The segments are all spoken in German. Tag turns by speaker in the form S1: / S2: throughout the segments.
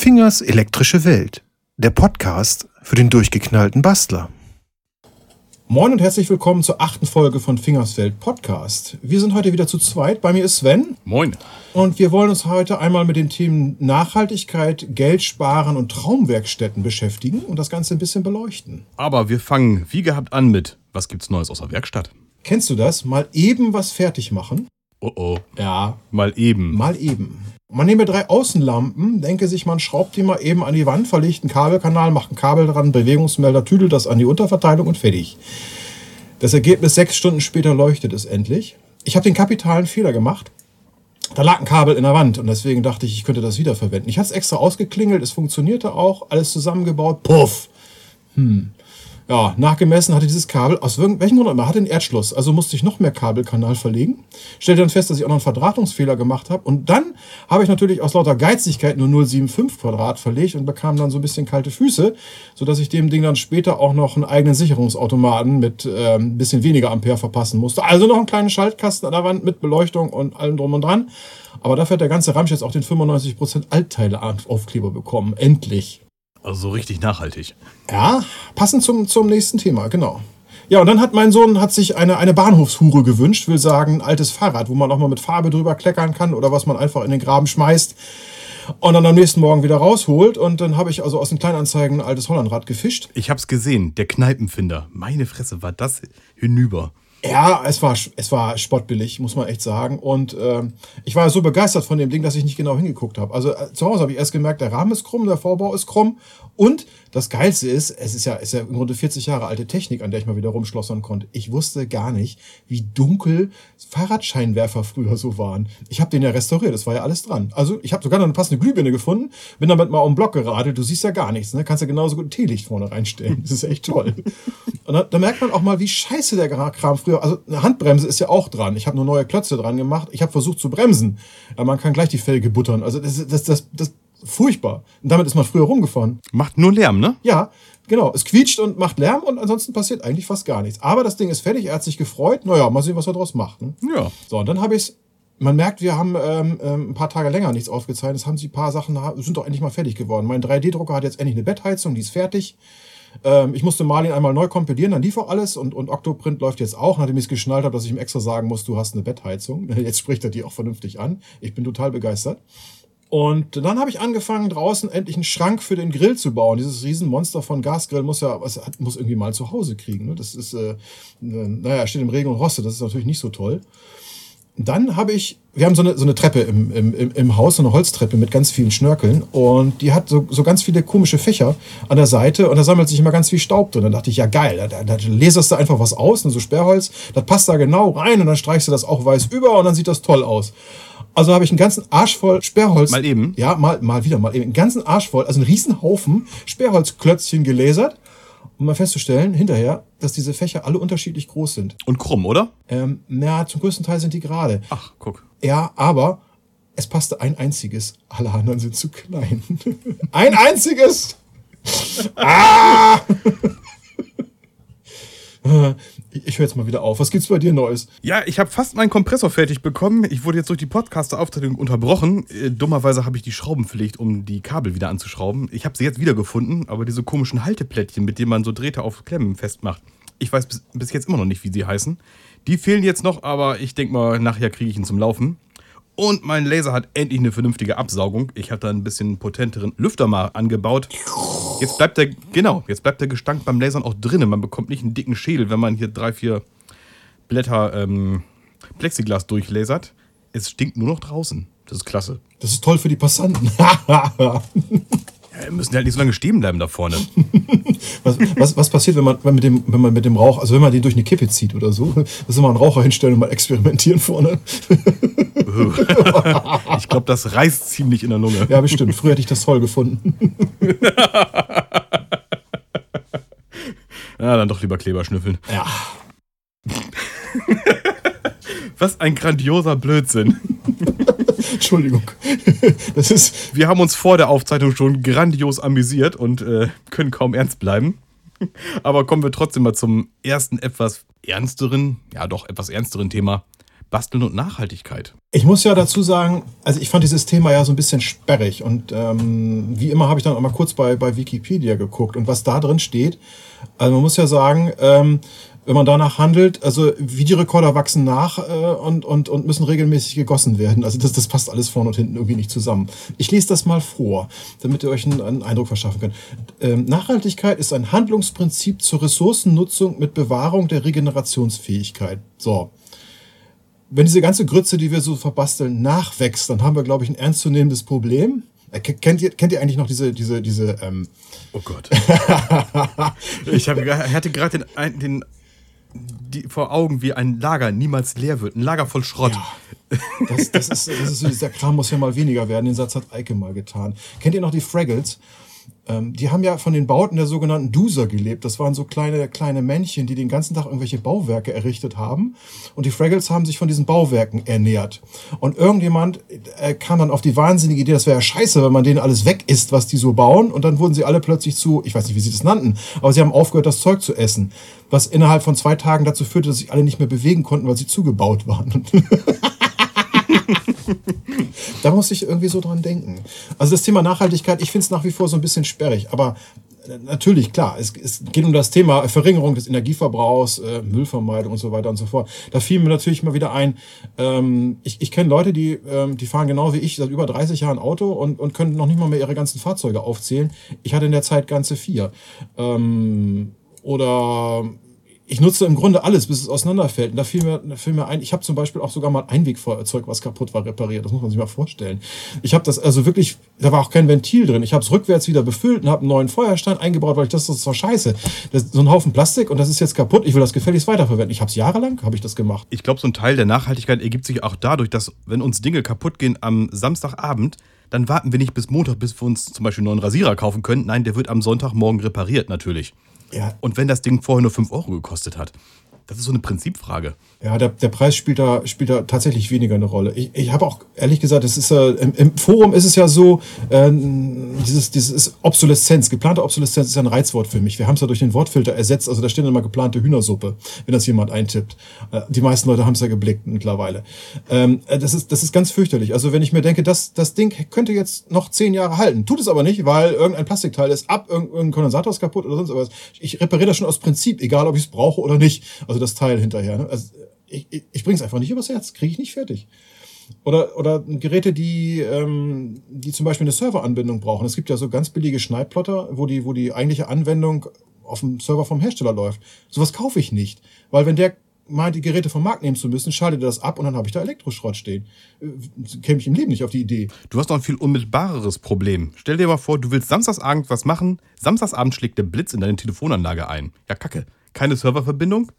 S1: Fingers elektrische Welt. Der Podcast für den durchgeknallten Bastler.
S2: Moin und herzlich willkommen zur achten Folge von Fingersfeld Podcast. Wir sind heute wieder zu zweit. Bei mir ist Sven.
S3: Moin.
S2: Und wir wollen uns heute einmal mit den Themen Nachhaltigkeit, Geld sparen und Traumwerkstätten beschäftigen und das Ganze ein bisschen beleuchten.
S3: Aber wir fangen wie gehabt an mit, was gibt's Neues aus der Werkstatt?
S2: Kennst du das? Mal eben was fertig machen?
S3: Oh oh.
S2: Ja,
S3: Mal eben.
S2: mal eben. Man nehme drei Außenlampen, denke sich, man schraubt die mal eben an die Wand, verlegt einen Kabelkanal, macht ein Kabel dran, Bewegungsmelder, tüdelt das an die Unterverteilung und fertig. Das Ergebnis sechs Stunden später leuchtet es endlich. Ich habe den kapitalen Fehler gemacht. Da lag ein Kabel in der Wand und deswegen dachte ich, ich könnte das wiederverwenden. Ich hatte es extra ausgeklingelt, es funktionierte auch, alles zusammengebaut. Puff! Hm. Ja, nachgemessen hatte dieses Kabel, aus welchem Grund auch immer, hatte einen Erdschluss. Also musste ich noch mehr Kabelkanal verlegen. Stellte dann fest, dass ich auch noch einen Verdrahtungsfehler gemacht habe. Und dann habe ich natürlich aus lauter Geizigkeit nur 0,75 Quadrat verlegt und bekam dann so ein bisschen kalte Füße, sodass ich dem Ding dann später auch noch einen eigenen Sicherungsautomaten mit äh, ein bisschen weniger Ampere verpassen musste. Also noch einen kleinen Schaltkasten an der Wand mit Beleuchtung und allem drum und dran. Aber dafür hat der ganze Ramsch jetzt auch den 95% Altteile-Aufkleber bekommen. Endlich.
S3: Also so richtig nachhaltig.
S2: Ja, passend zum, zum nächsten Thema, genau. Ja, und dann hat mein Sohn hat sich eine, eine Bahnhofshure gewünscht, will sagen, ein altes Fahrrad, wo man auch mal mit Farbe drüber kleckern kann oder was man einfach in den Graben schmeißt und dann am nächsten Morgen wieder rausholt. Und dann habe ich also aus den Kleinanzeigen ein altes Hollandrad gefischt.
S3: Ich hab's gesehen, der Kneipenfinder. Meine Fresse, war das hinüber.
S2: Ja, es war, es war spottbillig, muss man echt sagen. Und ähm, ich war so begeistert von dem Ding, dass ich nicht genau hingeguckt habe. Also äh, zu Hause habe ich erst gemerkt, der Rahmen ist krumm, der Vorbau ist krumm. Und das Geilste ist, es ist ja, ist ja im Grunde 40 Jahre alte Technik, an der ich mal wieder rumschlossern konnte. Ich wusste gar nicht, wie dunkel Fahrradscheinwerfer früher so waren. Ich habe den ja restauriert, das war ja alles dran. Also ich habe sogar noch eine passende Glühbirne gefunden, bin damit mal um den Block geradelt. Du siehst ja gar nichts, ne? Kannst ja genauso gut ein Teelicht vorne reinstellen. Das ist echt toll. Und da, da merkt man auch mal, wie scheiße der Kram früher. Also eine Handbremse ist ja auch dran. Ich habe nur neue Klötze dran gemacht. Ich habe versucht zu bremsen. Aber man kann gleich die Felge buttern. Also das, das, das, das furchtbar. Und damit ist man früher rumgefahren.
S3: Macht nur Lärm, ne?
S2: Ja, genau. Es quietscht und macht Lärm und ansonsten passiert eigentlich fast gar nichts. Aber das Ding ist fertig, er hat sich gefreut. Naja, mal sehen, was er draus macht. Ne?
S3: Ja.
S2: So, und dann habe ich Man merkt, wir haben ähm, ähm, ein paar Tage länger nichts aufgezeichnet. Es haben sie ein paar Sachen, sind doch endlich mal fertig geworden. Mein 3D-Drucker hat jetzt endlich eine Bettheizung, die ist fertig. Ähm, ich musste Marlin einmal neu kompilieren, dann lief auch alles und, und Octoprint läuft jetzt auch, nachdem ich es geschnallt habe, dass ich ihm extra sagen muss, du hast eine Bettheizung. Jetzt spricht er die auch vernünftig an. Ich bin total begeistert. Und dann habe ich angefangen, draußen endlich einen Schrank für den Grill zu bauen. Dieses Riesenmonster von Gasgrill muss ja, was muss irgendwie mal zu Hause kriegen. Ne? Das ist, äh, naja, steht im Regen und Rostet. Das ist natürlich nicht so toll. Dann habe ich, wir haben so eine, so eine Treppe im, im, im Haus, so eine Holztreppe mit ganz vielen Schnörkeln. Und die hat so, so ganz viele komische Fächer an der Seite und da sammelt sich immer ganz viel Staub drin. Dann dachte ich, ja geil, da, da, laserst du einfach was aus, ne, so Sperrholz, das passt da genau rein und dann streichst du das auch weiß über und dann sieht das toll aus. Also habe ich einen ganzen Arsch voll Sperrholz.
S3: Mal eben?
S2: Ja, mal, mal wieder, mal eben. Einen ganzen Arsch voll, also einen riesen Haufen Sperrholzklötzchen gelasert, um mal festzustellen, hinterher, dass diese Fächer alle unterschiedlich groß sind.
S3: Und krumm, oder?
S2: Ähm, na, zum größten Teil sind die gerade.
S3: Ach, guck.
S2: Ja, aber es passte ein einziges. Alle anderen sind zu klein. ein einziges! ah! Ich, höre jetzt mal wieder auf. Was gibt's bei dir Neues?
S3: Ja, ich habe fast meinen Kompressor fertig bekommen. Ich wurde jetzt durch die Podcaster-Aufzeichnung unterbrochen. Äh, dummerweise habe ich die Schrauben verlegt, um die Kabel wieder anzuschrauben. Ich habe sie jetzt wiedergefunden, aber diese komischen Halteplättchen, mit denen man so Drähte auf Klemmen festmacht, ich weiß bis, bis jetzt immer noch nicht, wie sie heißen. Die fehlen jetzt noch, aber ich denke mal, nachher kriege ich ihn zum Laufen. Und mein Laser hat endlich eine vernünftige Absaugung. Ich habe da ein bisschen potenteren Lüfter mal angebaut. Jetzt bleibt der, genau, jetzt bleibt der Gestank beim Lasern auch drinnen. Man bekommt nicht einen dicken Schädel, wenn man hier drei, vier Blätter ähm, Plexiglas durchlasert. Es stinkt nur noch draußen. Das ist klasse.
S2: Das ist toll für die Passanten.
S3: Ja, wir müssen halt nicht so lange stehen bleiben da vorne.
S2: was, was, was passiert, wenn man, wenn, mit dem, wenn man mit dem Rauch, also wenn man den durch eine Kippe zieht oder so? Das ist mal einen Raucher hinstellen und mal experimentieren vorne.
S3: ich glaube, das reißt ziemlich in der Lunge.
S2: Ja, bestimmt. Früher hätte ich das toll gefunden.
S3: Ja, dann doch lieber Kleber schnüffeln.
S2: Ja.
S3: Was ein grandioser Blödsinn.
S2: Entschuldigung. Das ist.
S3: Wir haben uns vor der Aufzeichnung schon grandios amüsiert und äh, können kaum ernst bleiben. Aber kommen wir trotzdem mal zum ersten etwas ernsteren, ja doch etwas ernsteren Thema. Basteln und Nachhaltigkeit.
S2: Ich muss ja dazu sagen, also ich fand dieses Thema ja so ein bisschen sperrig und ähm, wie immer habe ich dann auch mal kurz bei, bei Wikipedia geguckt und was da drin steht. Also man muss ja sagen, ähm, wenn man danach handelt, also Videorekorder wachsen nach äh, und, und, und müssen regelmäßig gegossen werden. Also das, das passt alles vorne und hinten irgendwie nicht zusammen. Ich lese das mal vor, damit ihr euch einen, einen Eindruck verschaffen könnt. Ähm, Nachhaltigkeit ist ein Handlungsprinzip zur Ressourcennutzung mit Bewahrung der Regenerationsfähigkeit. So wenn diese ganze Grütze, die wir so verbasteln, nachwächst, dann haben wir, glaube ich, ein ernstzunehmendes Problem. Äh, kennt ihr, kennt ihr eigentlich noch diese, diese, diese, ähm
S3: Oh Gott. ich hab, hatte gerade den, den die, vor Augen, wie ein Lager niemals leer wird. Ein Lager voll Schrott.
S2: Ja, das, das, ist, das ist dieser Kram muss ja mal weniger werden. Den Satz hat Eike mal getan. Kennt ihr noch die Fraggles? Ähm, die haben ja von den Bauten der sogenannten Duser gelebt. Das waren so kleine, kleine Männchen, die den ganzen Tag irgendwelche Bauwerke errichtet haben. Und die Fraggles haben sich von diesen Bauwerken ernährt. Und irgendjemand äh, kam dann auf die wahnsinnige Idee, das wäre ja scheiße, wenn man denen alles weg isst, was die so bauen. Und dann wurden sie alle plötzlich zu, ich weiß nicht, wie sie das nannten, aber sie haben aufgehört, das Zeug zu essen. Was innerhalb von zwei Tagen dazu führte, dass sich alle nicht mehr bewegen konnten, weil sie zugebaut waren. da muss ich irgendwie so dran denken. Also das Thema Nachhaltigkeit, ich finde es nach wie vor so ein bisschen sperrig, aber äh, natürlich, klar, es, es geht um das Thema Verringerung des Energieverbrauchs, äh, Müllvermeidung und so weiter und so fort. Da fiel mir natürlich mal wieder ein, ähm, ich, ich kenne Leute, die, ähm, die fahren genau wie ich seit über 30 Jahren Auto und, und können noch nicht mal mehr ihre ganzen Fahrzeuge aufzählen. Ich hatte in der Zeit ganze vier. Ähm, oder ich nutze im Grunde alles, bis es auseinanderfällt. Und da fiel mir, da fiel mir ein, ich habe zum Beispiel auch sogar mal ein Einwegfeuerzeug, was kaputt war, repariert. Das muss man sich mal vorstellen. Ich habe das also wirklich, da war auch kein Ventil drin. Ich habe es rückwärts wieder befüllt und habe einen neuen Feuerstein eingebaut, weil ich das, das ist doch scheiße. Das ist so ein Haufen Plastik und das ist jetzt kaputt. Ich will das gefälligst weiterverwenden. Ich habe es jahrelang, habe ich das gemacht.
S3: Ich glaube, so ein Teil der Nachhaltigkeit ergibt sich auch dadurch, dass wenn uns Dinge kaputt gehen am Samstagabend, dann warten wir nicht bis Montag, bis wir uns zum Beispiel einen neuen Rasierer kaufen können. Nein, der wird am Sonntagmorgen repariert, natürlich. Ja. Und wenn das Ding vorher nur 5 Euro gekostet hat. Das ist so eine Prinzipfrage.
S2: Ja, der, der Preis spielt da, spielt da tatsächlich weniger eine Rolle. Ich, ich habe auch ehrlich gesagt, es ist äh, im, im, Forum ist es ja so, äh, dieses, dieses Obsoleszenz, geplante Obsoleszenz ist ja ein Reizwort für mich. Wir haben es ja durch den Wortfilter ersetzt. Also da steht immer geplante Hühnersuppe, wenn das jemand eintippt. Äh, die meisten Leute haben es ja geblickt mittlerweile. Ähm, äh, das, ist, das ist ganz fürchterlich. Also wenn ich mir denke, das, das Ding könnte jetzt noch zehn Jahre halten, tut es aber nicht, weil irgendein Plastikteil ist ab, irgendein Kondensator ist kaputt oder sonst was. Ich repariere das schon aus Prinzip, egal ob ich es brauche oder nicht. Also das Teil hinterher. Ne? Also ich, ich, ich bringe es einfach nicht übers Herz, kriege ich nicht fertig. Oder, oder Geräte, die, ähm, die zum Beispiel eine Serveranbindung brauchen. Es gibt ja so ganz billige Schneidplotter, wo die, wo die eigentliche Anwendung auf dem Server vom Hersteller läuft. Sowas kaufe ich nicht. Weil wenn der meint, die Geräte vom Markt nehmen zu müssen, schaltet er das ab und dann habe ich da Elektroschrott stehen. Äh, käme ich im Leben nicht auf die Idee.
S3: Du hast noch ein viel unmittelbareres Problem. Stell dir mal vor, du willst samstagsabend was machen, samstagsabend schlägt der Blitz in deine Telefonanlage ein. Ja, kacke. Keine Serververbindung?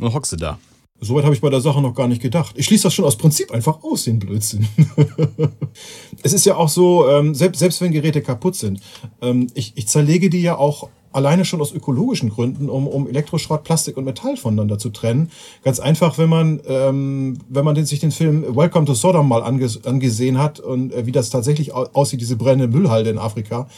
S3: Und hockst du da.
S2: Soweit habe ich bei der Sache noch gar nicht gedacht. Ich schließe das schon aus Prinzip einfach aus, den Blödsinn. es ist ja auch so, ähm, selbst, selbst wenn Geräte kaputt sind, ähm, ich, ich zerlege die ja auch alleine schon aus ökologischen Gründen, um, um Elektroschrott, Plastik und Metall voneinander zu trennen. Ganz einfach, wenn man, ähm, wenn man den, sich den Film Welcome to Sodom mal anges angesehen hat und äh, wie das tatsächlich aussieht, diese brennende Müllhalde in Afrika,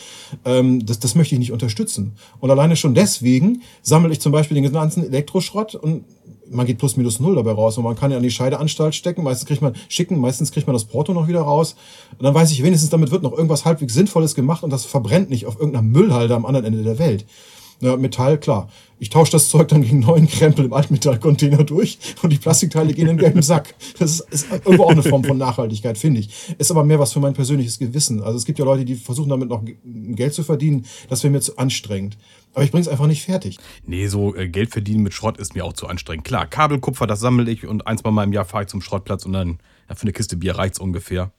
S2: ähm, das, das möchte ich nicht unterstützen. Und alleine schon deswegen sammle ich zum Beispiel den ganzen Elektroschrott und man geht plus minus null dabei raus und man kann ja an die Scheideanstalt stecken, meistens kriegt man schicken, meistens kriegt man das Porto noch wieder raus und dann weiß ich wenigstens, damit wird noch irgendwas halbwegs Sinnvolles gemacht und das verbrennt nicht auf irgendeiner Müllhalde am anderen Ende der Welt. Ja, Metall, klar. Ich tausche das Zeug dann gegen neuen Krempel im Altmetallcontainer durch und die Plastikteile gehen in den gelben Sack. Das ist, ist irgendwo auch eine Form von Nachhaltigkeit, finde ich. Ist aber mehr was für mein persönliches Gewissen. Also es gibt ja Leute, die versuchen damit noch Geld zu verdienen. Das wäre mir zu anstrengend. Aber ich bringe es einfach nicht fertig.
S3: Nee, so äh, Geld verdienen mit Schrott ist mir auch zu anstrengend. Klar, Kabelkupfer, das sammle ich und ein, zwei Mal im Jahr fahre ich zum Schrottplatz und dann ja, für eine Kiste Bier reicht's ungefähr.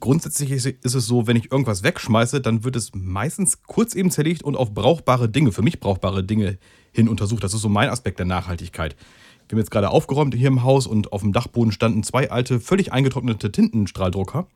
S3: Grundsätzlich ist es so, wenn ich irgendwas wegschmeiße, dann wird es meistens kurz eben zerlegt und auf brauchbare Dinge, für mich brauchbare Dinge hin untersucht. Das ist so mein Aspekt der Nachhaltigkeit. Wir haben jetzt gerade aufgeräumt hier im Haus und auf dem Dachboden standen zwei alte, völlig eingetrocknete Tintenstrahldrucker.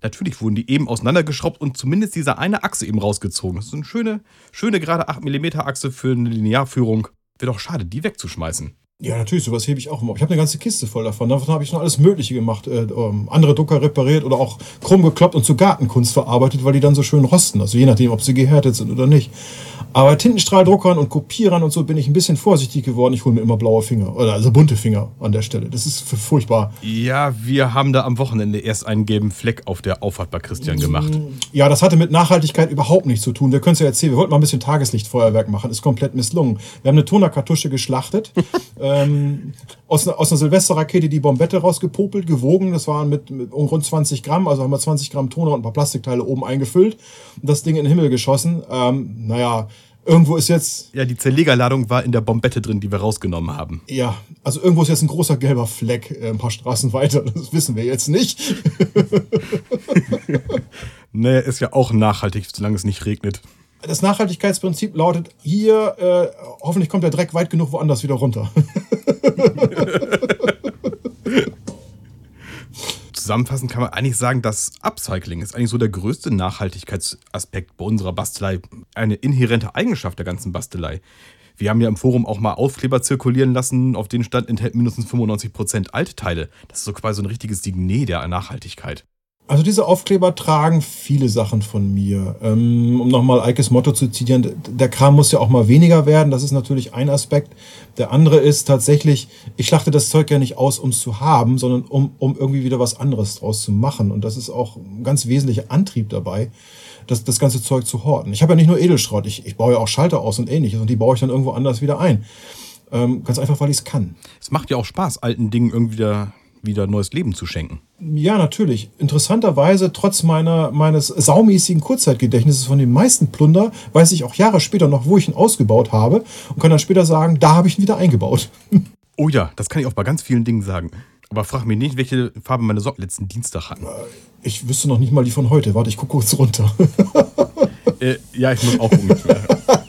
S3: Natürlich wurden die eben auseinandergeschraubt und zumindest diese eine Achse eben rausgezogen. Das ist eine schöne, schöne gerade 8 mm Achse für eine Linearführung. Wäre doch schade, die wegzuschmeißen.
S2: Ja, natürlich, sowas hebe ich auch immer. Ich habe eine ganze Kiste voll davon. Davon habe ich noch alles Mögliche gemacht. Äh, ähm, andere Drucker repariert oder auch krumm gekloppt und zu Gartenkunst verarbeitet, weil die dann so schön rosten. Also je nachdem, ob sie gehärtet sind oder nicht. Aber Tintenstrahldruckern und Kopierern und so bin ich ein bisschen vorsichtig geworden. Ich hole mir immer blaue Finger. Oder also bunte Finger an der Stelle. Das ist furchtbar.
S3: Ja, wir haben da am Wochenende erst einen gelben Fleck auf der Auffahrt bei Christian gemacht.
S2: Ja, das hatte mit Nachhaltigkeit überhaupt nichts zu tun. Wir können es ja erzählen. Wir wollten mal ein bisschen Tageslichtfeuerwerk machen. Ist komplett misslungen. Wir haben eine Tonerkartusche geschlachtet. ähm, aus, einer, aus einer Silvesterrakete die Bombette rausgepopelt, gewogen. Das waren mit, mit um rund 20 Gramm. Also haben wir 20 Gramm Toner und ein paar Plastikteile oben eingefüllt. Und das Ding in den Himmel geschossen. Ähm, naja, irgendwo ist jetzt.
S3: Ja, die Zerlegerladung war in der Bombette drin, die wir rausgenommen haben.
S2: Ja, also irgendwo ist jetzt ein großer gelber Fleck äh, ein paar Straßen weiter. Das wissen wir jetzt nicht.
S3: naja, ist ja auch nachhaltig, solange es nicht regnet.
S2: Das Nachhaltigkeitsprinzip lautet hier, äh, hoffentlich kommt der Dreck weit genug woanders wieder runter.
S3: Zusammenfassend kann man eigentlich sagen, dass Upcycling ist eigentlich so der größte Nachhaltigkeitsaspekt bei unserer Bastelei. Eine inhärente Eigenschaft der ganzen Bastelei. Wir haben ja im Forum auch mal Aufkleber zirkulieren lassen, auf denen stand enthält mindestens 95% Altteile. Das ist so quasi ein richtiges Signet der Nachhaltigkeit.
S2: Also diese Aufkleber tragen viele Sachen von mir. Ähm, um nochmal Eikes Motto zu zitieren, der Kram muss ja auch mal weniger werden. Das ist natürlich ein Aspekt. Der andere ist tatsächlich, ich schlachte das Zeug ja nicht aus, um es zu haben, sondern um, um irgendwie wieder was anderes draus zu machen. Und das ist auch ein ganz wesentlicher Antrieb dabei, das, das ganze Zeug zu horten. Ich habe ja nicht nur Edelschrott, ich, ich baue ja auch Schalter aus und ähnliches und die baue ich dann irgendwo anders wieder ein. Ähm, ganz einfach, weil ich es kann.
S3: Es macht ja auch Spaß, alten Dingen irgendwie wieder wieder neues Leben zu schenken.
S2: Ja, natürlich. Interessanterweise, trotz meiner, meines saumäßigen Kurzzeitgedächtnisses von den meisten Plunder, weiß ich auch Jahre später noch, wo ich ihn ausgebaut habe und kann dann später sagen, da habe ich ihn wieder eingebaut.
S3: Oh ja, das kann ich auch bei ganz vielen Dingen sagen. Aber frag mich nicht, welche Farbe meine Socken letzten Dienstag hatten.
S2: Ich wüsste noch nicht mal die von heute. Warte, ich gucke kurz runter.
S3: äh, ja, ich muss auch ungefähr.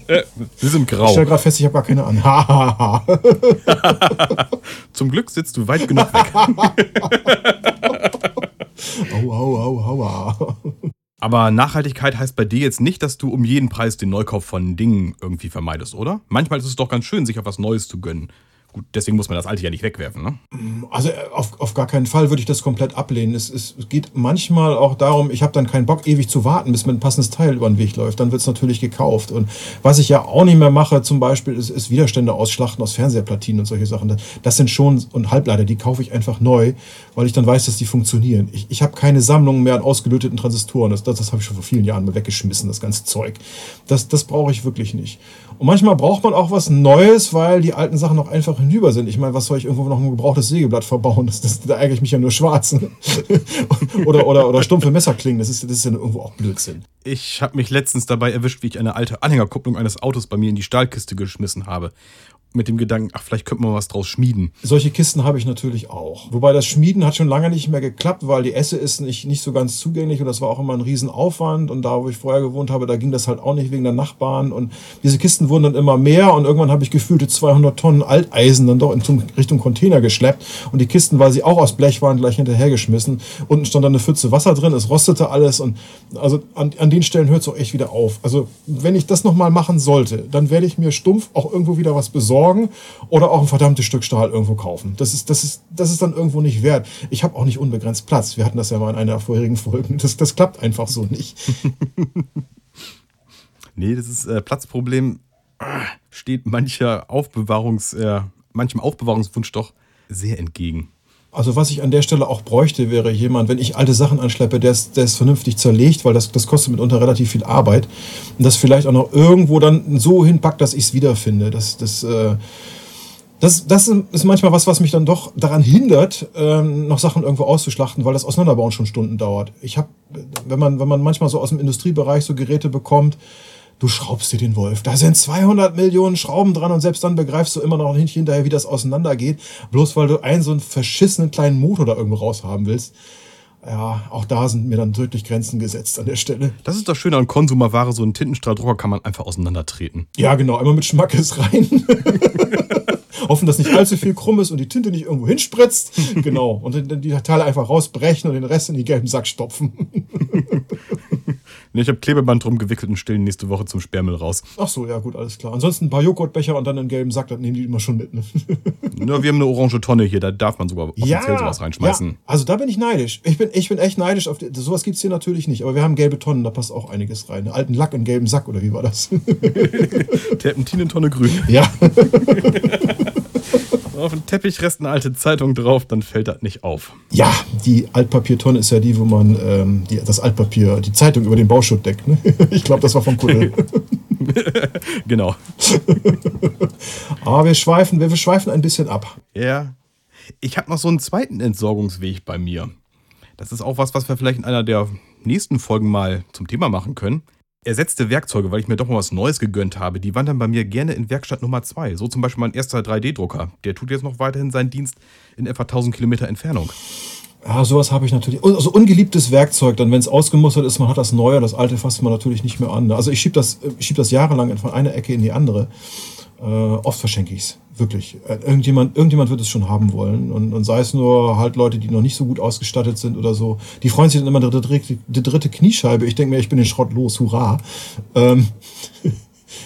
S3: äh, sie sind grau.
S2: Ich stelle gerade fest, ich habe gar keine an.
S3: Zum Glück sitzt du weit genug weg.
S2: au, au, au, aua.
S3: Aber Nachhaltigkeit heißt bei dir jetzt nicht, dass du um jeden Preis den Neukauf von Dingen irgendwie vermeidest, oder? Manchmal ist es doch ganz schön, sich auf was Neues zu gönnen. Gut, deswegen muss man das alte ja nicht wegwerfen, ne?
S2: Also äh, auf, auf gar keinen Fall würde ich das komplett ablehnen. Es, es geht manchmal auch darum, ich habe dann keinen Bock, ewig zu warten, bis mir ein passendes Teil über den Weg läuft. Dann wird es natürlich gekauft. Und was ich ja auch nicht mehr mache, zum Beispiel, ist, ist Widerstände ausschlachten aus Fernsehplatinen und solche Sachen. Das sind schon, und Halbleiter, die kaufe ich einfach neu, weil ich dann weiß, dass die funktionieren. Ich, ich habe keine Sammlung mehr an ausgelöteten Transistoren. Das, das, das habe ich schon vor vielen Jahren mal weggeschmissen, das ganze Zeug. Das, das brauche ich wirklich nicht. Und manchmal braucht man auch was Neues, weil die alten Sachen noch einfach hinüber sind. Ich meine, was soll ich irgendwo noch ein gebrauchtes Sägeblatt verbauen? Das, das, da ärgere ich mich ja nur schwarz. oder, oder, oder stumpfe Messerklingen. Das ist, das ist ja irgendwo auch Blödsinn.
S3: Ich habe mich letztens dabei erwischt, wie ich eine alte Anhängerkupplung eines Autos bei mir in die Stahlkiste geschmissen habe mit dem Gedanken, ach, vielleicht könnte man was draus schmieden.
S2: Solche Kisten habe ich natürlich auch. Wobei das Schmieden hat schon lange nicht mehr geklappt, weil die Esse ist nicht, nicht so ganz zugänglich und das war auch immer ein Riesenaufwand. Und da, wo ich vorher gewohnt habe, da ging das halt auch nicht wegen der Nachbarn. Und diese Kisten wurden dann immer mehr und irgendwann habe ich gefühlte 200 Tonnen Alteisen dann doch in Richtung Container geschleppt. Und die Kisten, weil sie auch aus Blech waren, gleich hinterhergeschmissen. Unten stand dann eine Pfütze Wasser drin, es rostete alles. Und also an, an den Stellen hört es auch echt wieder auf. Also wenn ich das nochmal machen sollte, dann werde ich mir stumpf auch irgendwo wieder was besorgen besorgen oder auch ein verdammtes Stück Stahl irgendwo kaufen. Das ist, das ist, das ist dann irgendwo nicht wert. Ich habe auch nicht unbegrenzt Platz. Wir hatten das ja mal in einer der vorherigen Folgen. Das, das klappt einfach so nicht.
S3: nee, das ist äh, Platzproblem. Steht mancher Aufbewahrungs, äh, manchem Aufbewahrungswunsch doch sehr entgegen.
S2: Also was ich an der Stelle auch bräuchte, wäre jemand, wenn ich alte Sachen anschleppe, der es, vernünftig zerlegt, weil das, das kostet mitunter relativ viel Arbeit. Und das vielleicht auch noch irgendwo dann so hinpackt, dass ich es wiederfinde. Das, das, äh, das, das ist manchmal was, was mich dann doch daran hindert, ähm, noch Sachen irgendwo auszuschlachten, weil das Auseinanderbauen schon Stunden dauert. Ich habe, wenn man, wenn man manchmal so aus dem Industriebereich so Geräte bekommt, du schraubst dir den Wolf. Da sind 200 Millionen Schrauben dran und selbst dann begreifst du immer noch nicht hinterher, wie das auseinandergeht, bloß weil du einen so einen verschissenen kleinen Motor da irgendwo raushaben willst. Ja, auch da sind mir dann deutlich Grenzen gesetzt an der Stelle.
S3: Das ist das Schöne an Konsumerware, so einen Tintenstrahldrucker kann man einfach auseinandertreten.
S2: Ja, genau, einmal mit Schmackes rein. Hoffen, dass nicht allzu viel krumm ist und die Tinte nicht irgendwo hinspritzt. Genau. Und dann die Teile einfach rausbrechen und den Rest in die gelben Sack stopfen.
S3: Ich habe Klebeband drum gewickelt und stellen nächste Woche zum Sperrmüll raus.
S2: Ach so, ja gut, alles klar. Ansonsten ein paar Joghurtbecher und dann einen gelben Sack, das nehmen die immer schon mit. Ne?
S3: Na, wir haben eine orange Tonne hier, da darf man sogar offiziell sowas reinschmeißen.
S2: Ja, also da bin ich neidisch. Ich bin, ich bin echt neidisch. Auf die, sowas gibt's hier natürlich nicht. Aber wir haben gelbe Tonnen, da passt auch einiges rein. Einen alten Lack in gelben Sack, oder wie war das?
S3: Terpentinentonne grün.
S2: ja.
S3: Auf dem Teppich rest eine alte Zeitung drauf, dann fällt das nicht auf.
S2: Ja, die Altpapiertonne ist ja die, wo man ähm, die, das Altpapier, die Zeitung über den Bauschutt deckt. Ne? Ich glaube, das war vom Kuddel.
S3: genau.
S2: Aber wir schweifen, wir, wir schweifen ein bisschen ab.
S3: Ja. Ich habe noch so einen zweiten Entsorgungsweg bei mir. Das ist auch was, was wir vielleicht in einer der nächsten Folgen mal zum Thema machen können. Ersetzte Werkzeuge, weil ich mir doch mal was Neues gegönnt habe, die wandern bei mir gerne in Werkstatt Nummer 2. So zum Beispiel mein erster 3D-Drucker. Der tut jetzt noch weiterhin seinen Dienst in etwa 1000 Kilometer Entfernung.
S2: Ja, sowas habe ich natürlich. Also ungeliebtes Werkzeug, dann wenn es ausgemustert ist, man hat das Neue, das Alte fasst man natürlich nicht mehr an. Also ich schiebe das, schieb das jahrelang von einer Ecke in die andere. Äh, oft verschenke ich es. Wirklich. Äh, irgendjemand, irgendjemand wird es schon haben wollen. Und, und sei es nur halt Leute, die noch nicht so gut ausgestattet sind oder so. Die freuen sich dann immer die dritte, die dritte Kniescheibe. Ich denke mir, ich bin den Schrott los, hurra. Ähm,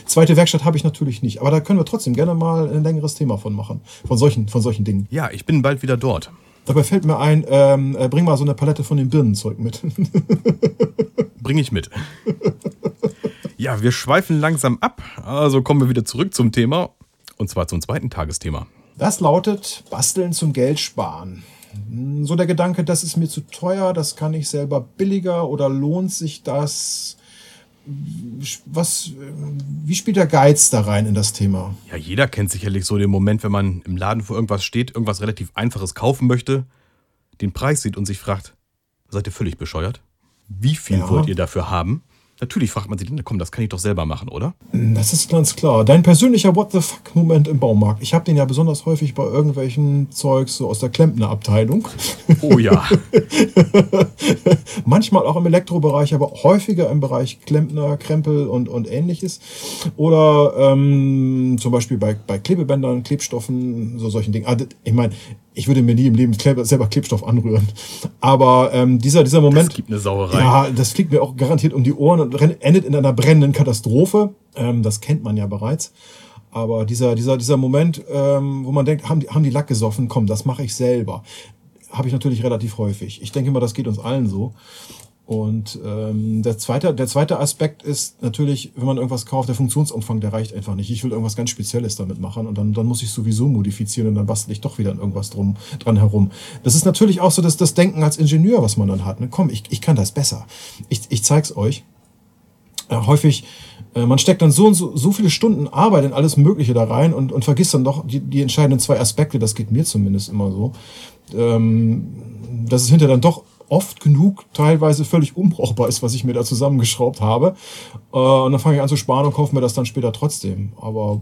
S2: Zweite Werkstatt habe ich natürlich nicht, aber da können wir trotzdem gerne mal ein längeres Thema von machen, von solchen, von solchen Dingen.
S3: Ja, ich bin bald wieder dort.
S2: Dabei fällt mir ein, ähm, äh, bring mal so eine Palette von dem Birnenzeug mit.
S3: bring ich mit. Ja, wir schweifen langsam ab, also kommen wir wieder zurück zum Thema und zwar zum zweiten Tagesthema.
S2: Das lautet Basteln zum Geld sparen. Hm, so der Gedanke, das ist mir zu teuer, das kann ich selber billiger oder lohnt sich das? Was, wie spielt der Geiz da rein in das Thema?
S3: Ja, jeder kennt sicherlich so den Moment, wenn man im Laden vor irgendwas steht, irgendwas relativ Einfaches kaufen möchte, den Preis sieht und sich fragt, seid ihr völlig bescheuert? Wie viel ja. wollt ihr dafür haben? Natürlich fragt man sich, komm, das kann ich doch selber machen, oder?
S2: Das ist ganz klar. Dein persönlicher What the fuck-Moment im Baumarkt. Ich habe den ja besonders häufig bei irgendwelchen Zeugs so aus der Klempnerabteilung.
S3: Oh ja.
S2: Manchmal auch im Elektrobereich, aber häufiger im Bereich Klempner, Krempel und, und ähnliches. Oder ähm, zum Beispiel bei, bei Klebebändern, Klebstoffen, so solchen Dingen. Also, ich meine, ich würde mir nie im Leben selber Klebstoff anrühren. Aber ähm, dieser, dieser Moment. Das
S3: gibt eine Sauerei.
S2: Ja, das fliegt mir auch garantiert um die Ohren und endet in einer brennenden Katastrophe. Ähm, das kennt man ja bereits. Aber dieser, dieser, dieser Moment, ähm, wo man denkt, haben die, haben die Lack gesoffen, komm, das mache ich selber. Habe ich natürlich relativ häufig. Ich denke mal, das geht uns allen so. Und ähm, der, zweite, der zweite Aspekt ist natürlich, wenn man irgendwas kauft, der Funktionsumfang, der reicht einfach nicht. Ich will irgendwas ganz Spezielles damit machen und dann, dann muss ich sowieso modifizieren und dann bastel ich doch wieder an irgendwas drum, dran herum. Das ist natürlich auch so das, das Denken als Ingenieur, was man dann hat. Ne? Komm, ich, ich kann das besser. Ich, ich zeig's euch. Äh, häufig, äh, man steckt dann so und so, so viele Stunden Arbeit in alles Mögliche da rein und, und vergisst dann doch die, die entscheidenden zwei Aspekte, das geht mir zumindest immer so. Ähm, dass es hinterher dann doch oft genug teilweise völlig unbrauchbar ist, was ich mir da zusammengeschraubt habe. Äh, und dann fange ich an zu sparen und kaufe mir das dann später trotzdem. Aber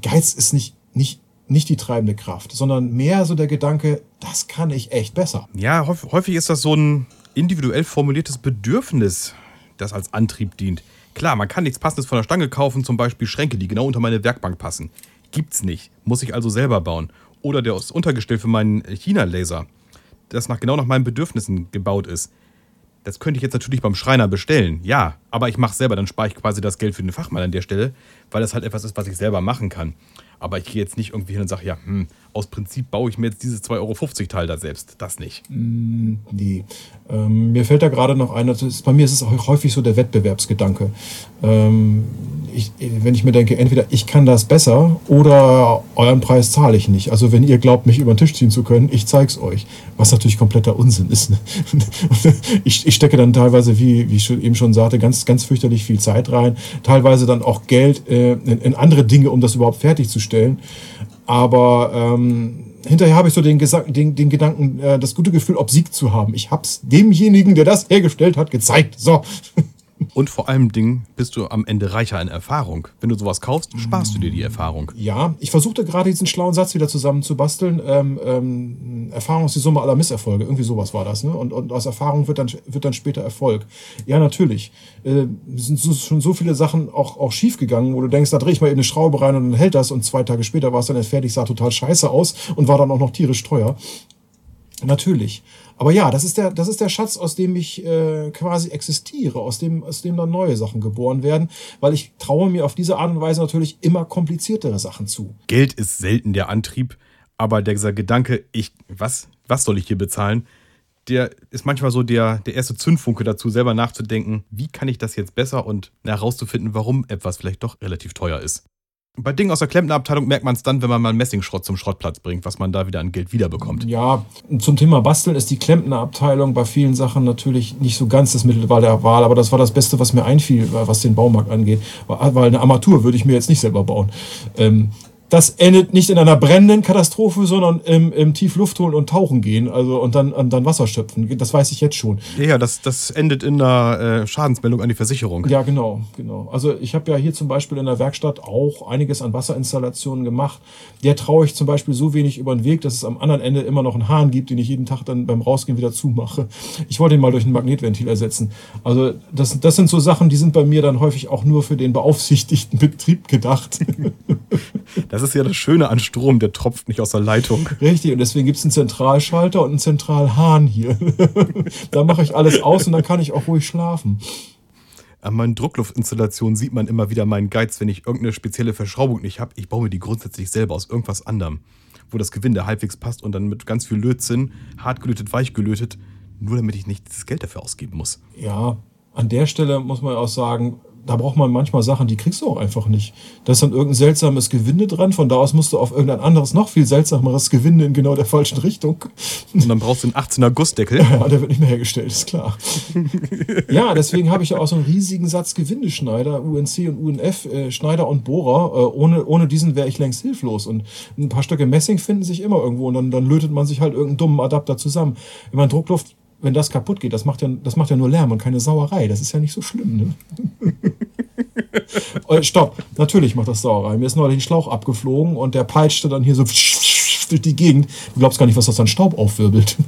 S2: Geiz ist nicht, nicht, nicht die treibende Kraft, sondern mehr so der Gedanke, das kann ich echt besser.
S3: Ja, häufig ist das so ein individuell formuliertes Bedürfnis, das als Antrieb dient. Klar, man kann nichts Passendes von der Stange kaufen, zum Beispiel Schränke, die genau unter meine Werkbank passen. Gibt's nicht. Muss ich also selber bauen. Oder das Untergestell für meinen China-Laser das nach, genau nach meinen Bedürfnissen gebaut ist. Das könnte ich jetzt natürlich beim Schreiner bestellen, ja, aber ich mache selber, dann spare ich quasi das Geld für den Fachmann an der Stelle, weil das halt etwas ist, was ich selber machen kann. Aber ich gehe jetzt nicht irgendwie hin und sage, ja, hm, aus Prinzip baue ich mir jetzt dieses 2,50 Euro Teil da selbst. Das nicht.
S2: Mm, nee. Ähm, mir fällt da gerade noch ein, ist, bei mir ist es auch häufig so der Wettbewerbsgedanke. Ähm, ich, wenn ich mir denke, entweder ich kann das besser oder euren Preis zahle ich nicht. Also wenn ihr glaubt, mich über den Tisch ziehen zu können, ich zeige es euch. Was natürlich kompletter Unsinn ist. Ne? ich, ich stecke dann teilweise, wie, wie ich eben schon sagte, ganz, ganz fürchterlich viel Zeit rein. Teilweise dann auch Geld äh, in, in andere Dinge, um das überhaupt fertigzustellen. Aber ähm, hinterher habe ich so den, den, den Gedanken, äh, das gute Gefühl, Obsieg zu haben. Ich habe es demjenigen, der das hergestellt hat, gezeigt. So.
S3: Und vor allem Dingen bist du am Ende reicher in Erfahrung. Wenn du sowas kaufst, sparst du dir die Erfahrung.
S2: Ja, ich versuchte gerade diesen schlauen Satz wieder zusammenzubasteln. Ähm, ähm, Erfahrung ist die Summe aller Misserfolge. Irgendwie sowas war das. Ne? Und, und aus Erfahrung wird dann, wird dann später Erfolg. Ja, natürlich. Äh, sind so, schon so viele Sachen auch, auch schief gegangen, wo du denkst, da drehe ich mal eben eine Schraube rein und dann hält das. Und zwei Tage später war es dann fertig, sah total scheiße aus und war dann auch noch tierisch teuer. Natürlich. Aber ja, das ist der, das ist der Schatz, aus dem ich äh, quasi existiere, aus dem, aus dem dann neue Sachen geboren werden, weil ich traue mir auf diese Art und Weise natürlich immer kompliziertere Sachen zu.
S3: Geld ist selten der Antrieb, aber dieser Gedanke, ich, was, was soll ich hier bezahlen, der ist manchmal so der, der erste Zündfunke dazu, selber nachzudenken, wie kann ich das jetzt besser und herauszufinden, warum etwas vielleicht doch relativ teuer ist. Bei Dingen aus der Klempnerabteilung merkt man es dann, wenn man mal Messingschrott zum Schrottplatz bringt, was man da wieder an Geld wiederbekommt.
S2: Ja, zum Thema Basteln ist die Klempnerabteilung bei vielen Sachen natürlich nicht so ganz das Mittel der Wahl, aber das war das Beste, was mir einfiel, was den Baumarkt angeht. Weil eine Armatur würde ich mir jetzt nicht selber bauen. Ähm, das endet nicht in einer brennenden Katastrophe, sondern im, im Tiefluft holen und tauchen gehen, also und dann, und dann Wasser schöpfen. Das weiß ich jetzt schon.
S3: Ja, das, das endet in einer äh, Schadensmeldung an die Versicherung.
S2: Ja, genau, genau. Also ich habe ja hier zum Beispiel in der Werkstatt auch einiges an Wasserinstallationen gemacht. Der traue ich zum Beispiel so wenig über den Weg, dass es am anderen Ende immer noch einen Hahn gibt, den ich jeden Tag dann beim Rausgehen wieder zumache. Ich wollte ihn mal durch ein Magnetventil ersetzen. Also das, das sind so Sachen, die sind bei mir dann häufig auch nur für den beaufsichtigten Betrieb gedacht.
S3: Das ist ja das Schöne an Strom, der tropft nicht aus der Leitung.
S2: Richtig, und deswegen gibt es einen Zentralschalter und einen Zentralhahn hier. da mache ich alles aus und dann kann ich auch ruhig schlafen.
S3: An meinen Druckluftinstallationen sieht man immer wieder meinen Geiz, wenn ich irgendeine spezielle Verschraubung nicht habe. Ich baue mir die grundsätzlich selber aus irgendwas anderem, wo das Gewinde halbwegs passt und dann mit ganz viel Lötzinn, hart gelötet, weich gelötet, nur damit ich nicht das Geld dafür ausgeben muss.
S2: Ja, an der Stelle muss man auch sagen, da braucht man manchmal Sachen, die kriegst du auch einfach nicht. Da ist dann irgendein seltsames Gewinde dran, von da aus musst du auf irgendein anderes, noch viel seltsameres Gewinde in genau der falschen Richtung.
S3: Und dann brauchst du einen 18er Gussdeckel.
S2: Ja, der wird nicht mehr hergestellt, ist klar. ja, deswegen habe ich ja auch so einen riesigen Satz Gewindeschneider, UNC und UNF, äh, Schneider und Bohrer. Äh, ohne, ohne diesen wäre ich längst hilflos. Und ein paar Stücke Messing finden sich immer irgendwo und dann, dann lötet man sich halt irgendeinen dummen Adapter zusammen. Ich meine, Druckluft wenn das kaputt geht, das macht ja, das macht ja nur Lärm und keine Sauerei. Das ist ja nicht so schlimm. Ne? äh, stopp, natürlich macht das Sauerei. Mir ist neulich ein Schlauch abgeflogen und der peitschte dann hier so durch die Gegend. Du glaubst gar nicht, was das an Staub aufwirbelt.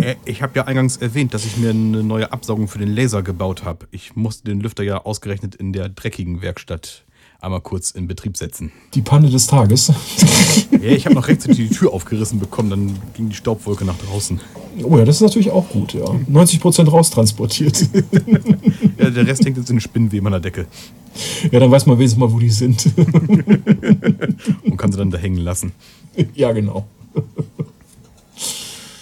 S3: Äh, ich habe ja eingangs erwähnt, dass ich mir eine neue Absaugung für den Laser gebaut habe. Ich musste den Lüfter ja ausgerechnet in der dreckigen Werkstatt einmal kurz in Betrieb setzen.
S2: Die Panne des Tages.
S3: Ja, ich habe noch rechtzeitig die Tür aufgerissen bekommen, dann ging die Staubwolke nach draußen.
S2: Oh ja, das ist natürlich auch gut, ja. 90% raustransportiert.
S3: Ja, der Rest hängt jetzt in den Spinnenweben an der Decke.
S2: Ja, dann weiß man wenigstens mal, wo die sind.
S3: Und kann sie dann da hängen lassen.
S2: Ja, genau.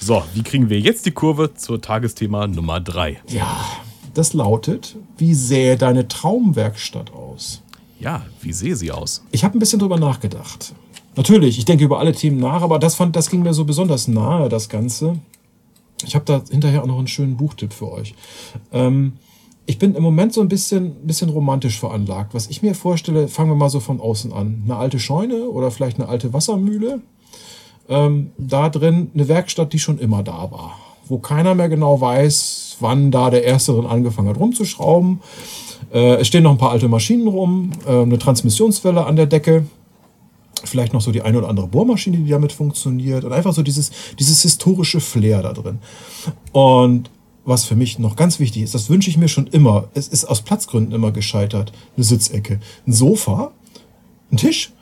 S3: So, wie kriegen wir jetzt die Kurve zur Tagesthema Nummer 3?
S2: Ja, das lautet, wie sähe deine Traumwerkstatt aus?
S3: Ja, wie sehe sie aus?
S2: Ich habe ein bisschen drüber nachgedacht. Natürlich, ich denke über alle Themen nach, aber das, fand, das ging mir so besonders nahe, das Ganze. Ich habe da hinterher auch noch einen schönen Buchtipp für euch. Ähm, ich bin im Moment so ein bisschen, bisschen romantisch veranlagt. Was ich mir vorstelle, fangen wir mal so von außen an. Eine alte Scheune oder vielleicht eine alte Wassermühle. Ähm, da drin eine Werkstatt, die schon immer da war. Wo keiner mehr genau weiß, wann da der Erste drin angefangen hat rumzuschrauben. Äh, es stehen noch ein paar alte Maschinen rum, äh, eine Transmissionswelle an der Decke vielleicht noch so die eine oder andere Bohrmaschine, die damit funktioniert und einfach so dieses, dieses historische Flair da drin. Und was für mich noch ganz wichtig ist, das wünsche ich mir schon immer, es ist aus Platzgründen immer gescheitert, eine Sitzecke, ein Sofa, ein Tisch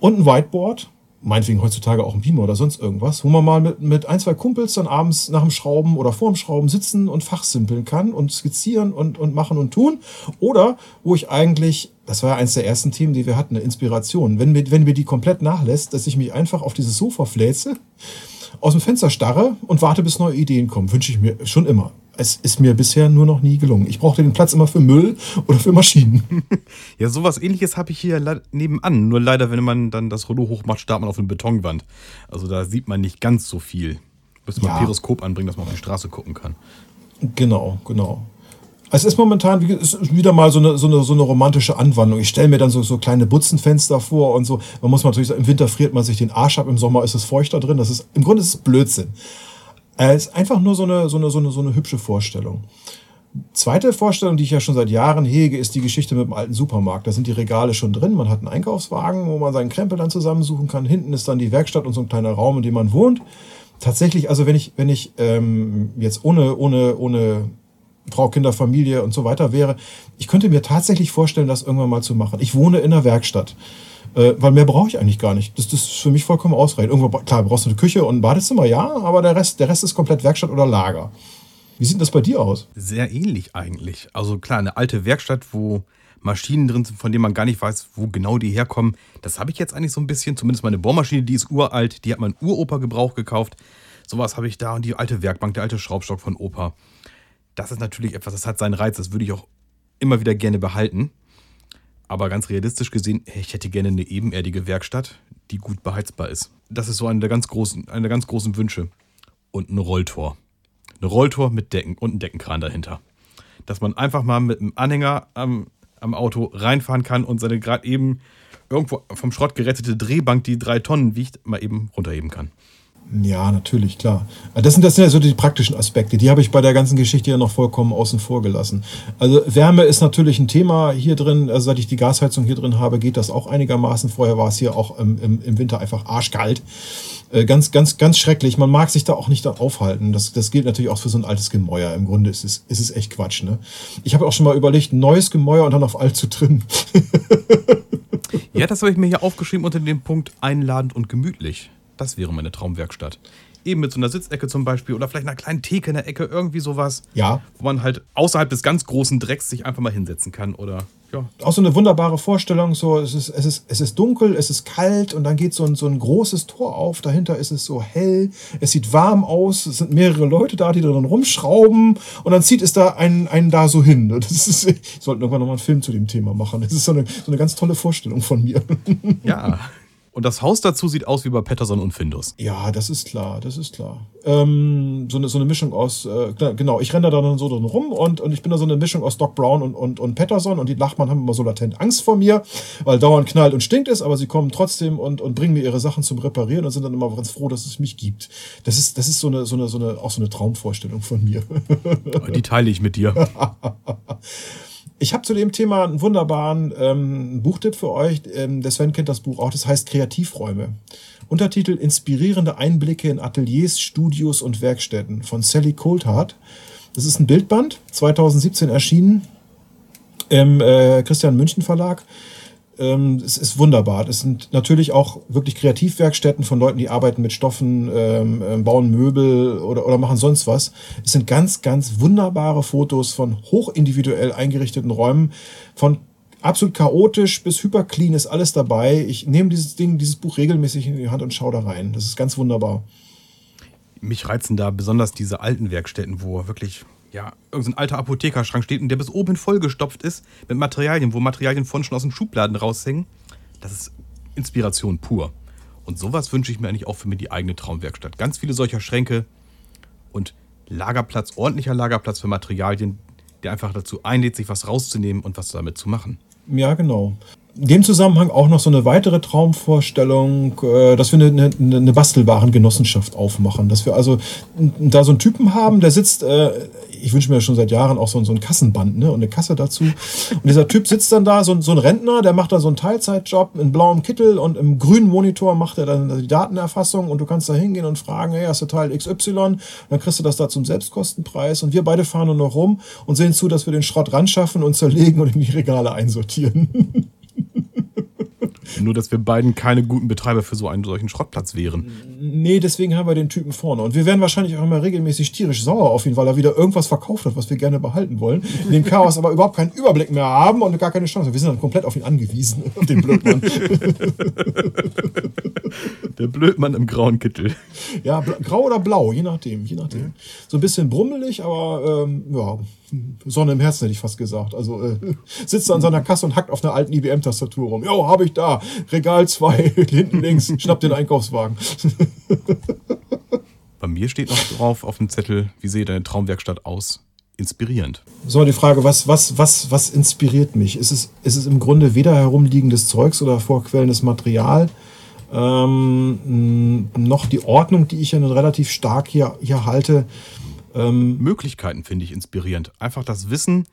S2: und ein Whiteboard, meinetwegen heutzutage auch ein Beamer oder sonst irgendwas, wo man mal mit, mit ein, zwei Kumpels dann abends nach dem Schrauben oder vor dem Schrauben sitzen und fachsimpeln kann und skizzieren und, und machen und tun. Oder wo ich eigentlich das war ja eines der ersten Themen, die wir hatten, eine Inspiration. Wenn mir, wenn mir die komplett nachlässt, dass ich mich einfach auf dieses Sofa fläze, aus dem Fenster starre und warte, bis neue Ideen kommen, wünsche ich mir schon immer. Es ist mir bisher nur noch nie gelungen. Ich brauchte den Platz immer für Müll oder für Maschinen.
S3: Ja, sowas ähnliches habe ich hier nebenan. Nur leider, wenn man dann das Rollo hochmacht, startet man auf eine Betonwand. Also da sieht man nicht ganz so viel. Müsste man ja. Periskop anbringen, dass man auf die Straße gucken kann.
S2: Genau, genau. Es ist momentan ist wieder mal so eine, so eine, so eine romantische Anwandlung. Ich stelle mir dann so, so kleine Butzenfenster vor und so. Man muss natürlich sagen, im Winter friert man sich den Arsch ab, im Sommer ist es feuchter drin. Das ist, im Grunde ist es Blödsinn. Es ist einfach nur so eine, so eine, so eine, so eine hübsche Vorstellung. Zweite Vorstellung, die ich ja schon seit Jahren hege, ist die Geschichte mit dem alten Supermarkt. Da sind die Regale schon drin. Man hat einen Einkaufswagen, wo man seinen Krempel dann zusammensuchen kann. Hinten ist dann die Werkstatt und so ein kleiner Raum, in dem man wohnt. Tatsächlich, also wenn ich, wenn ich ähm, jetzt ohne, ohne, ohne Frau, Kinder, Familie und so weiter wäre. Ich könnte mir tatsächlich vorstellen, das irgendwann mal zu machen. Ich wohne in einer Werkstatt. Äh, weil mehr brauche ich eigentlich gar nicht. Das, das ist für mich vollkommen ausreichend. Irgendwo, klar, brauchst du eine Küche und ein Badezimmer, ja, aber der Rest, der Rest ist komplett Werkstatt oder Lager. Wie sieht das bei dir aus?
S3: Sehr ähnlich eigentlich. Also klar, eine alte Werkstatt, wo Maschinen drin sind, von denen man gar nicht weiß, wo genau die herkommen. Das habe ich jetzt eigentlich so ein bisschen. Zumindest meine Bohrmaschine, die ist uralt. Die hat mein Uropa Gebrauch gekauft. Sowas habe ich da. Und die alte Werkbank, der alte Schraubstock von Opa. Das ist natürlich etwas, das hat seinen Reiz. Das würde ich auch immer wieder gerne behalten. Aber ganz realistisch gesehen, ich hätte gerne eine ebenerdige Werkstatt, die gut beheizbar ist. Das ist so einer der ganz großen, einer der ganz großen Wünsche. Und ein Rolltor. Ein Rolltor mit Decken und ein Deckenkran dahinter. Dass man einfach mal mit einem Anhänger am, am Auto reinfahren kann und seine gerade eben irgendwo vom Schrott gerettete Drehbank, die drei Tonnen wiegt, mal eben runterheben kann.
S2: Ja, natürlich, klar. Das sind, das sind ja so die praktischen Aspekte. Die habe ich bei der ganzen Geschichte ja noch vollkommen außen vor gelassen. Also Wärme ist natürlich ein Thema hier drin. Also seit ich die Gasheizung hier drin habe, geht das auch einigermaßen. Vorher war es hier auch im, im, im Winter einfach arschkalt. Äh, ganz, ganz, ganz schrecklich. Man mag sich da auch nicht aufhalten. Das, das gilt natürlich auch für so ein altes Gemäuer. Im Grunde ist es, ist es echt Quatsch. Ne? Ich habe auch schon mal überlegt, neues Gemäuer und dann auf alt zu trimmen.
S3: ja, das habe ich mir hier aufgeschrieben unter dem Punkt einladend und gemütlich. Das wäre meine Traumwerkstatt. Eben mit so einer Sitzecke zum Beispiel oder vielleicht einer kleinen Theke in der Ecke, irgendwie sowas.
S2: Ja.
S3: Wo man halt außerhalb des ganz großen Drecks sich einfach mal hinsetzen kann oder ja.
S2: Auch so eine wunderbare Vorstellung, so es ist, es ist, es ist dunkel, es ist kalt und dann geht so ein, so ein großes Tor auf, dahinter ist es so hell, es sieht warm aus, es sind mehrere Leute da, die drin rumschrauben und dann zieht es da einen, einen da so hin. Das ist, ich sollte irgendwann nochmal einen Film zu dem Thema machen. Das ist so eine, so eine ganz tolle Vorstellung von mir.
S3: Ja. Und das Haus dazu sieht aus wie bei Patterson und Findus.
S2: Ja, das ist klar, das ist klar. Ähm, so, eine, so eine Mischung aus, äh, genau, ich renne da dann so drin rum und, und ich bin da so eine Mischung aus Doc Brown und, und, und Patterson und die Nachbarn haben immer so latent Angst vor mir, weil dauernd knallt und stinkt es, aber sie kommen trotzdem und, und bringen mir ihre Sachen zum Reparieren und sind dann immer ganz froh, dass es mich gibt. Das ist, das ist so eine, so eine, so eine, auch so eine Traumvorstellung von mir.
S3: Die teile ich mit dir.
S2: Ich habe zu dem Thema einen wunderbaren ähm, Buchtipp für euch. Ähm, der Sven kennt das Buch auch. Das heißt Kreativräume. Untertitel Inspirierende Einblicke in Ateliers, Studios und Werkstätten von Sally Coulthard. Das ist ein Bildband, 2017 erschienen im äh, Christian München Verlag ähm, es ist wunderbar. Es sind natürlich auch wirklich Kreativwerkstätten von Leuten, die arbeiten mit Stoffen, ähm, ähm, bauen Möbel oder, oder machen sonst was. Es sind ganz, ganz wunderbare Fotos von hochindividuell eingerichteten Räumen, von absolut chaotisch bis hyperclean ist alles dabei. Ich nehme dieses Ding, dieses Buch regelmäßig in die Hand und schaue da rein. Das ist ganz wunderbar.
S3: Mich reizen da besonders diese alten Werkstätten, wo wirklich ja, irgendein alter Apothekerschrank steht und der bis oben vollgestopft ist mit Materialien, wo Materialien von schon aus den Schubladen raushängen. Das ist Inspiration pur. Und sowas wünsche ich mir eigentlich auch für mir die eigene Traumwerkstatt. Ganz viele solcher Schränke und Lagerplatz, ordentlicher Lagerplatz für Materialien, der einfach dazu einlädt, sich was rauszunehmen und was damit zu machen.
S2: Ja, genau in dem Zusammenhang auch noch so eine weitere Traumvorstellung, äh, dass wir eine, eine, eine Bastelwarengenossenschaft aufmachen. Dass wir also da so einen Typen haben, der sitzt, äh, ich wünsche mir schon seit Jahren auch so, so ein Kassenband ne, und eine Kasse dazu. Und dieser Typ sitzt dann da, so, so ein Rentner, der macht da so einen Teilzeitjob in blauem Kittel und im grünen Monitor macht er dann die Datenerfassung und du kannst da hingehen und fragen, hey, hast du Teil XY? Und dann kriegst du das da zum Selbstkostenpreis und wir beide fahren nur noch rum und sehen zu, dass wir den Schrott ran schaffen und zerlegen und in die Regale einsortieren.
S3: Nur, dass wir beiden keine guten Betreiber für so einen solchen Schrottplatz wären.
S2: Nee, deswegen haben wir den Typen vorne. Und wir werden wahrscheinlich auch immer regelmäßig tierisch sauer auf ihn, weil er wieder irgendwas verkauft hat, was wir gerne behalten wollen. In dem Chaos aber überhaupt keinen Überblick mehr haben und gar keine Chance. Wir sind dann komplett auf ihn angewiesen, auf den Blödmann.
S3: Der Blödmann im grauen Kittel.
S2: Ja, grau oder blau, je nachdem, je nachdem. So ein bisschen brummelig, aber ähm, ja, Sonne im Herzen hätte ich fast gesagt. Also äh, sitzt an seiner Kasse und hackt auf einer alten IBM-Tastatur rum. Jo, habe ich da. Regal 2, hinten links, schnappt den Einkaufswagen.
S3: Bei mir steht noch drauf auf dem Zettel, wie sehe deine Traumwerkstatt aus? Inspirierend.
S2: So, die Frage, was, was, was, was inspiriert mich? Ist es, ist es im Grunde weder herumliegendes Zeugs oder vorquellendes Material? Ähm, noch die Ordnung, die ich ja relativ stark hier, hier halte.
S3: Ähm, Möglichkeiten finde ich inspirierend. Einfach das Wissen,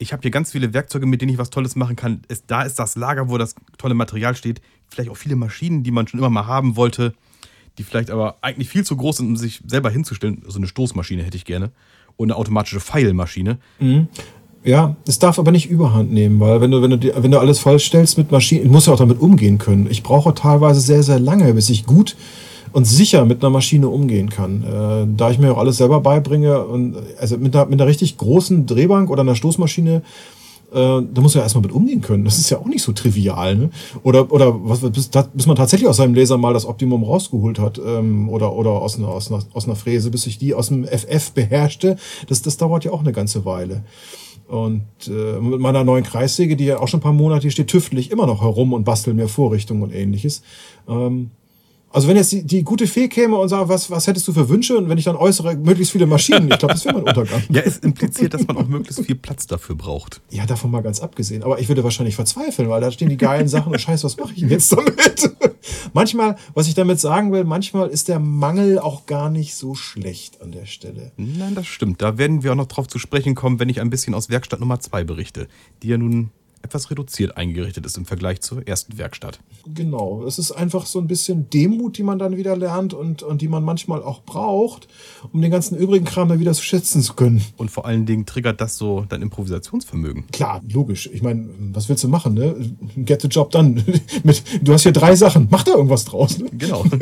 S3: ich habe hier ganz viele Werkzeuge, mit denen ich was Tolles machen kann. Es, da ist das Lager, wo das tolle Material steht. Vielleicht auch viele Maschinen, die man schon immer mal haben wollte, die vielleicht aber eigentlich viel zu groß sind, um sich selber hinzustellen. So eine Stoßmaschine hätte ich gerne. Und eine automatische Pfeilmaschine. Mhm.
S2: Ja, es darf aber nicht überhand nehmen, weil wenn du, wenn du, wenn du alles vollstellst mit Maschinen, ich muss ja auch damit umgehen können. Ich brauche teilweise sehr, sehr lange, bis ich gut und sicher mit einer Maschine umgehen kann. Äh, da ich mir auch alles selber beibringe und also mit einer, mit einer richtig großen Drehbank oder einer Stoßmaschine, äh, da muss man ja erstmal mit umgehen können. Das ist ja auch nicht so trivial. Ne? Oder, oder was, bis, bis man tatsächlich aus seinem Laser mal das Optimum rausgeholt hat ähm, oder, oder aus, einer, aus, einer, aus einer Fräse, bis ich die aus dem FF beherrschte, das, das dauert ja auch eine ganze Weile. Und äh, mit meiner neuen Kreissäge, die ja auch schon ein paar Monate steht, tüftel ich immer noch herum und bastel mir Vorrichtungen und ähnliches. Ähm, also wenn jetzt die, die gute Fee käme und sagt, was, was hättest du für Wünsche? Und wenn ich dann äußere, möglichst viele Maschinen, ich glaube, das wäre mein Untergang.
S3: ja, es impliziert, dass man auch möglichst viel Platz dafür braucht.
S2: Ja, davon mal ganz abgesehen. Aber ich würde wahrscheinlich verzweifeln, weil da stehen die geilen Sachen und scheiße, was mache ich denn jetzt damit? manchmal, was ich damit sagen will, manchmal ist der Mangel auch gar nicht so schlecht an der Stelle.
S3: Nein, das stimmt. Da werden wir auch noch drauf zu sprechen kommen, wenn ich ein bisschen aus Werkstatt Nummer 2 berichte, die ja nun etwas reduziert eingerichtet ist im Vergleich zur ersten Werkstatt.
S2: Genau, es ist einfach so ein bisschen Demut, die man dann wieder lernt und, und die man manchmal auch braucht, um den ganzen übrigen Kram dann wieder zu schätzen zu können.
S3: Und vor allen Dingen triggert das so dein Improvisationsvermögen.
S2: Klar, logisch. Ich meine, was willst du machen, ne? Get the job done. Mit, du hast hier drei Sachen, mach da irgendwas draus. Ne?
S3: Genau.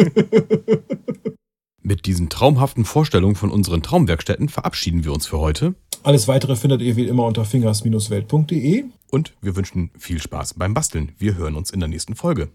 S3: Mit diesen traumhaften Vorstellungen von unseren Traumwerkstätten verabschieden wir uns für heute.
S2: Alles weitere findet ihr wie immer unter fingers-welt.de.
S3: Und wir wünschen viel Spaß beim Basteln. Wir hören uns in der nächsten Folge.